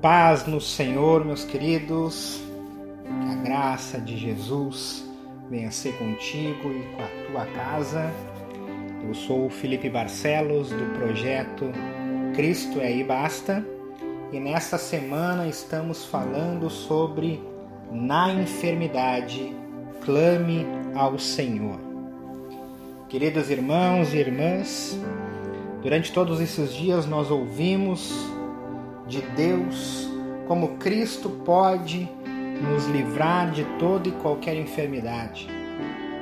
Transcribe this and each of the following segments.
Paz no Senhor, meus queridos, que a graça de Jesus venha ser contigo e com a tua casa. Eu sou o Felipe Barcelos do projeto Cristo é aí basta e nesta semana estamos falando sobre na enfermidade clame ao Senhor. Queridos irmãos e irmãs, durante todos esses dias nós ouvimos de Deus, como Cristo pode nos livrar de toda e qualquer enfermidade.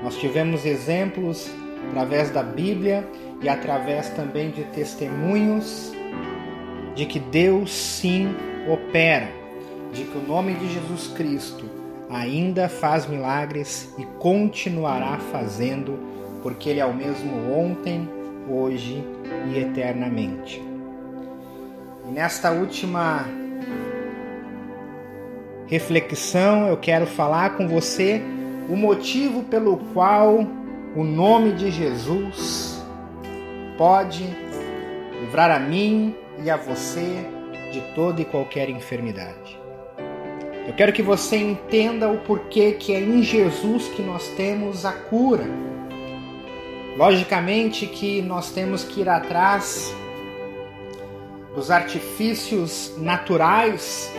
Nós tivemos exemplos através da Bíblia e através também de testemunhos de que Deus sim opera, de que o nome de Jesus Cristo ainda faz milagres e continuará fazendo, porque Ele é o mesmo ontem, hoje e eternamente. E nesta última reflexão, eu quero falar com você o motivo pelo qual o nome de Jesus pode livrar a mim e a você de toda e qualquer enfermidade. Eu quero que você entenda o porquê que é em Jesus que nós temos a cura. Logicamente que nós temos que ir atrás os artifícios naturais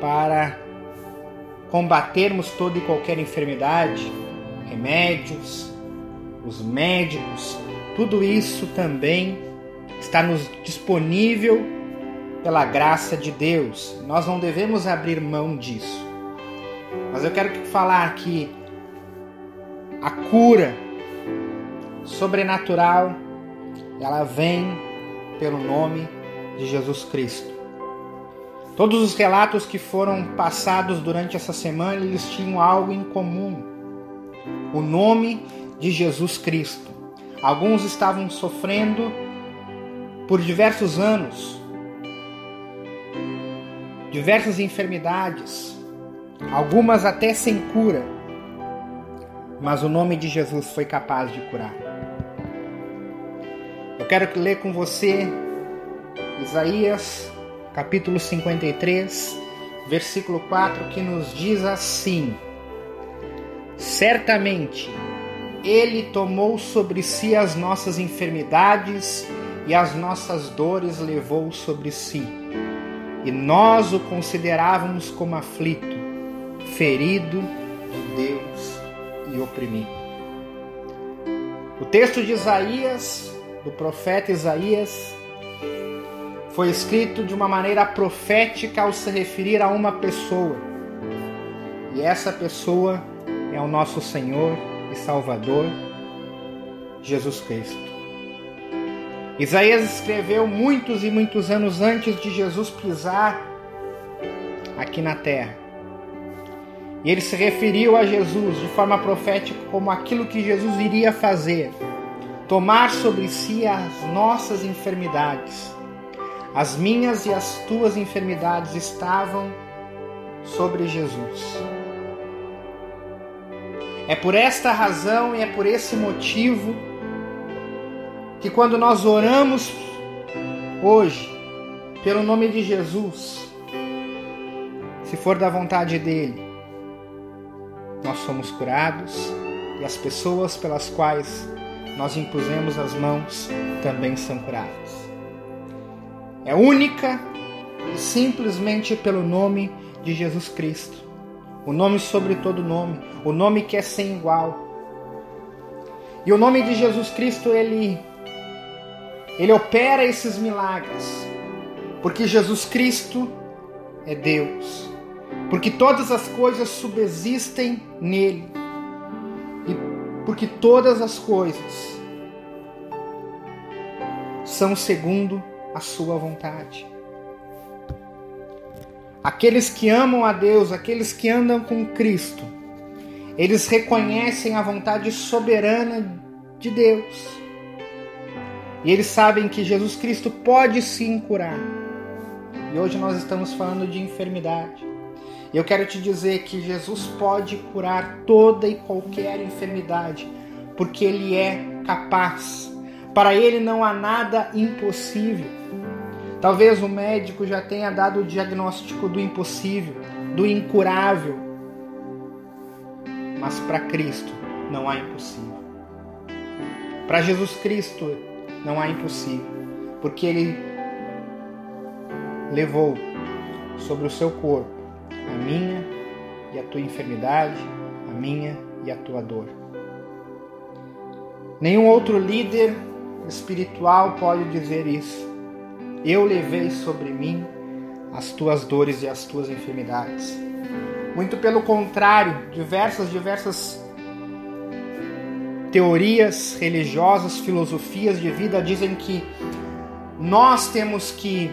para combatermos toda e qualquer enfermidade, remédios, os médicos, tudo isso também está nos disponível pela graça de Deus. Nós não devemos abrir mão disso. Mas eu quero falar que a cura sobrenatural ela vem pelo nome de Jesus Cristo. Todos os relatos que foram passados durante essa semana, eles tinham algo em comum. O nome de Jesus Cristo. Alguns estavam sofrendo por diversos anos, diversas enfermidades, algumas até sem cura, mas o nome de Jesus foi capaz de curar. Eu quero ler com você Isaías, capítulo 53, versículo 4, que nos diz assim: Certamente ele tomou sobre si as nossas enfermidades e as nossas dores levou sobre si. E nós o considerávamos como aflito, ferido de Deus e oprimido. O texto de Isaías, do profeta Isaías, foi escrito de uma maneira profética ao se referir a uma pessoa. E essa pessoa é o nosso Senhor e Salvador, Jesus Cristo. Isaías escreveu muitos e muitos anos antes de Jesus pisar aqui na terra. E ele se referiu a Jesus de forma profética como aquilo que Jesus iria fazer: tomar sobre si as nossas enfermidades as minhas e as tuas enfermidades estavam sobre Jesus. É por esta razão e é por esse motivo que quando nós oramos hoje pelo nome de Jesus, se for da vontade dele, nós somos curados e as pessoas pelas quais nós impusemos as mãos também são curadas. É única e simplesmente pelo nome de Jesus Cristo. O nome sobre todo nome, o nome que é sem igual. E o nome de Jesus Cristo, ele ele opera esses milagres. Porque Jesus Cristo é Deus. Porque todas as coisas subsistem nele. E porque todas as coisas são segundo a sua vontade. Aqueles que amam a Deus, aqueles que andam com Cristo, eles reconhecem a vontade soberana de Deus. E eles sabem que Jesus Cristo pode sim curar. E hoje nós estamos falando de enfermidade. E eu quero te dizer que Jesus pode curar toda e qualquer enfermidade, porque Ele é capaz. Para Ele não há nada impossível. Talvez o médico já tenha dado o diagnóstico do impossível, do incurável. Mas para Cristo não há impossível. Para Jesus Cristo não há impossível, porque Ele levou sobre o seu corpo a minha e a tua enfermidade, a minha e a tua dor. Nenhum outro líder espiritual pode dizer isso. Eu levei sobre mim as tuas dores e as tuas enfermidades. Muito pelo contrário, diversas, diversas teorias religiosas, filosofias de vida dizem que nós temos que,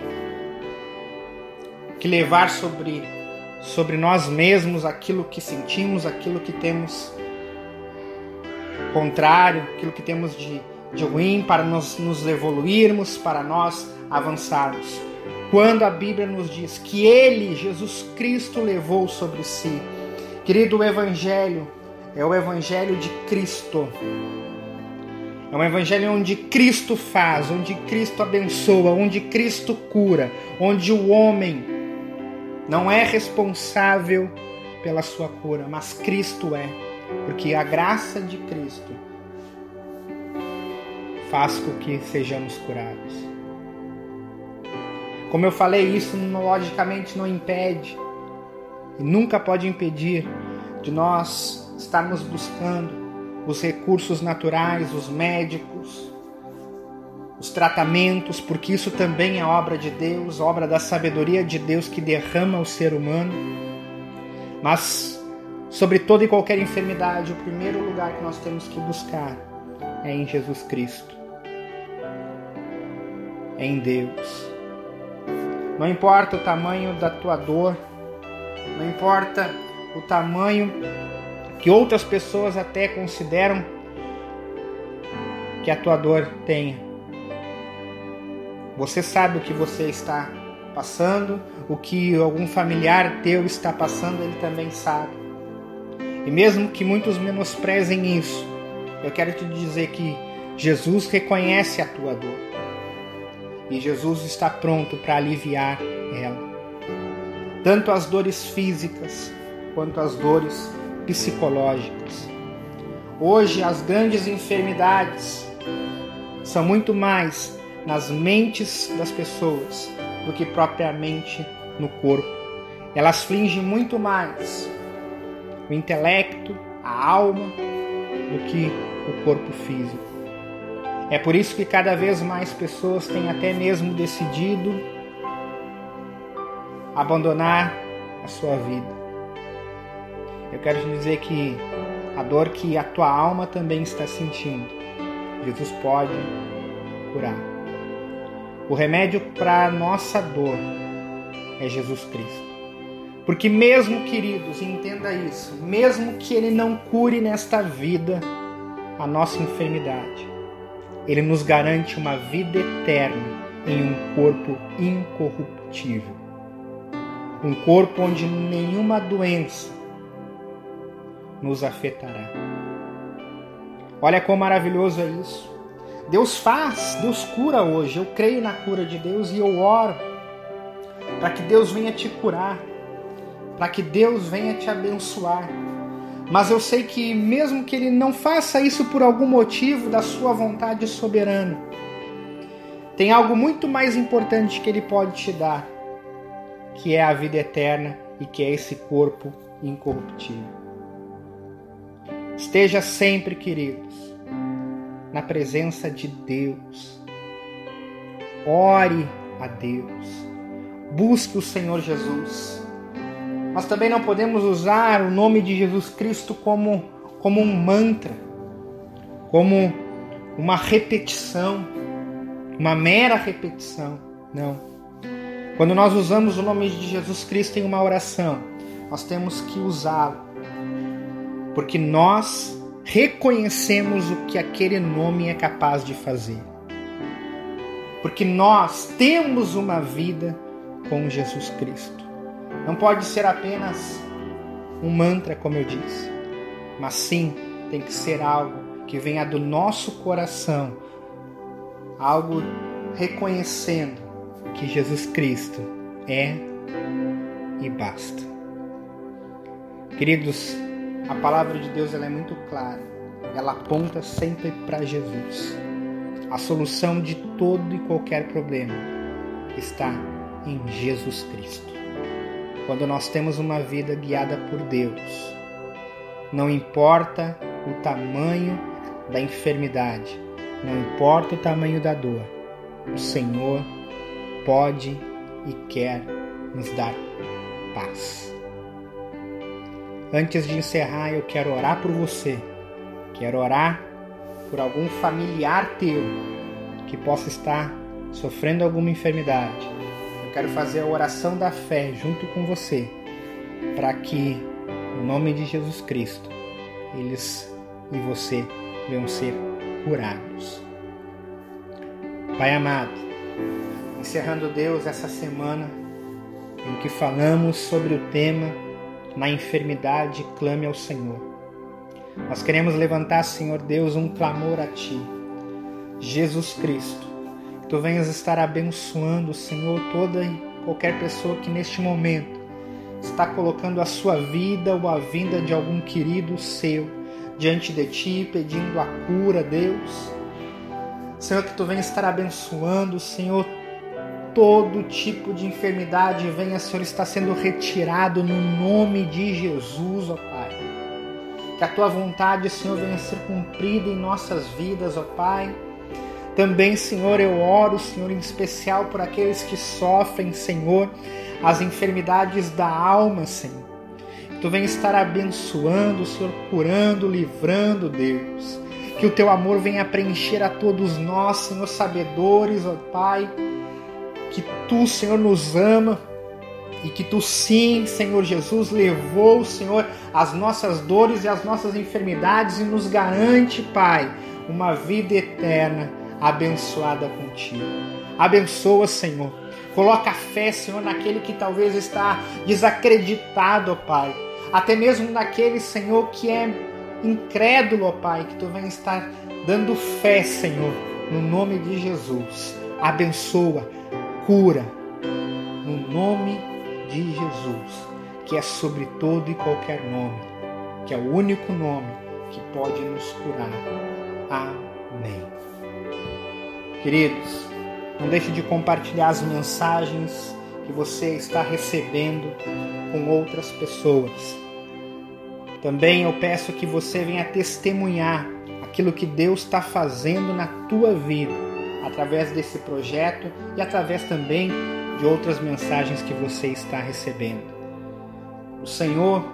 que levar sobre, sobre nós mesmos aquilo que sentimos, aquilo que temos contrário, aquilo que temos de, de ruim para nós nos evoluirmos, para nós avançarmos. Quando a Bíblia nos diz que Ele, Jesus Cristo, levou sobre si, querido, o Evangelho é o Evangelho de Cristo. É um evangelho onde Cristo faz, onde Cristo abençoa, onde Cristo cura, onde o homem não é responsável pela sua cura, mas Cristo é, porque a graça de Cristo faz com que sejamos curados. Como eu falei, isso logicamente não impede e nunca pode impedir de nós estarmos buscando os recursos naturais, os médicos, os tratamentos, porque isso também é obra de Deus, obra da sabedoria de Deus que derrama o ser humano. Mas sobre toda e qualquer enfermidade, o primeiro lugar que nós temos que buscar é em Jesus Cristo. Em Deus. Não importa o tamanho da tua dor, não importa o tamanho que outras pessoas até consideram que a tua dor tenha. Você sabe o que você está passando, o que algum familiar teu está passando, ele também sabe. E mesmo que muitos menosprezem isso, eu quero te dizer que Jesus reconhece a tua dor. E Jesus está pronto para aliviar ela. Tanto as dores físicas quanto as dores psicológicas. Hoje, as grandes enfermidades são muito mais nas mentes das pessoas do que propriamente no corpo. Elas fingem muito mais o intelecto, a alma, do que o corpo físico. É por isso que cada vez mais pessoas têm até mesmo decidido abandonar a sua vida. Eu quero te dizer que a dor que a tua alma também está sentindo, Jesus pode curar. O remédio para a nossa dor é Jesus Cristo. Porque mesmo, queridos, entenda isso, mesmo que ele não cure nesta vida a nossa enfermidade, ele nos garante uma vida eterna em um corpo incorruptível. Um corpo onde nenhuma doença nos afetará. Olha quão maravilhoso é isso. Deus faz, Deus cura hoje. Eu creio na cura de Deus e eu oro para que Deus venha te curar, para que Deus venha te abençoar. Mas eu sei que, mesmo que Ele não faça isso por algum motivo da Sua vontade soberana, tem algo muito mais importante que Ele pode te dar, que é a vida eterna e que é esse corpo incorruptível. Esteja sempre, queridos, na presença de Deus. Ore a Deus. Busque o Senhor Jesus. Nós também não podemos usar o nome de Jesus Cristo como, como um mantra, como uma repetição, uma mera repetição. Não. Quando nós usamos o nome de Jesus Cristo em uma oração, nós temos que usá-lo porque nós reconhecemos o que aquele nome é capaz de fazer. Porque nós temos uma vida com Jesus Cristo. Não pode ser apenas um mantra, como eu disse, mas sim tem que ser algo que venha do nosso coração, algo reconhecendo que Jesus Cristo é e basta. Queridos, a palavra de Deus ela é muito clara. Ela aponta sempre para Jesus. A solução de todo e qualquer problema está em Jesus Cristo. Quando nós temos uma vida guiada por Deus, não importa o tamanho da enfermidade, não importa o tamanho da dor, o Senhor pode e quer nos dar paz. Antes de encerrar, eu quero orar por você. Quero orar por algum familiar teu que possa estar sofrendo alguma enfermidade. Quero fazer a oração da fé junto com você, para que, no nome de Jesus Cristo, eles e você venham ser curados. Pai amado, encerrando Deus essa semana em que falamos sobre o tema na enfermidade clame ao Senhor. Nós queremos levantar, Senhor Deus, um clamor a Ti, Jesus Cristo. Tu venhas estar abençoando, Senhor, toda e qualquer pessoa que neste momento está colocando a sua vida ou a vinda de algum querido seu diante de Ti, pedindo a cura, Deus. Senhor, que Tu venha estar abençoando, Senhor, todo tipo de enfermidade venha, Senhor, estar sendo retirado no nome de Jesus, ó Pai. Que a tua vontade, Senhor, venha ser cumprida em nossas vidas, ó Pai. Também, Senhor, eu oro, Senhor, em especial por aqueles que sofrem, Senhor, as enfermidades da alma, Senhor. Tu venha estar abençoando, Senhor, curando, livrando, Deus. Que o teu amor venha preencher a todos nós, Senhor, sabedores, ó Pai que tu, Senhor, nos ama e que tu, sim, Senhor Jesus, levou, Senhor, as nossas dores e as nossas enfermidades e nos garante, Pai, uma vida eterna abençoada contigo. Abençoa, Senhor. Coloca fé, Senhor, naquele que talvez está desacreditado, Pai. Até mesmo naquele, Senhor, que é incrédulo, Pai, que tu venha estar dando fé, Senhor, no nome de Jesus. Abençoa, cura no nome de Jesus, que é sobre todo e qualquer nome, que é o único nome que pode nos curar. Amém. Queridos, não deixe de compartilhar as mensagens que você está recebendo com outras pessoas. Também eu peço que você venha testemunhar aquilo que Deus está fazendo na tua vida através desse projeto e através também de outras mensagens que você está recebendo. O Senhor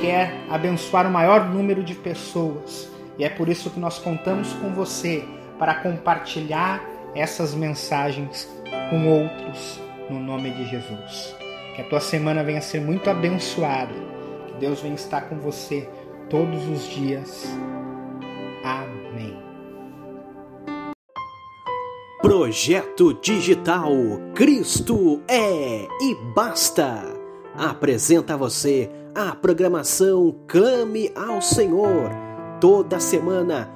quer abençoar o maior número de pessoas e é por isso que nós contamos com você para compartilhar essas mensagens com outros no nome de Jesus. Que a tua semana venha ser muito abençoada. Que Deus venha estar com você todos os dias. Amém. Projeto Digital Cristo é e basta. Apresenta a você a programação Clame ao Senhor. Toda semana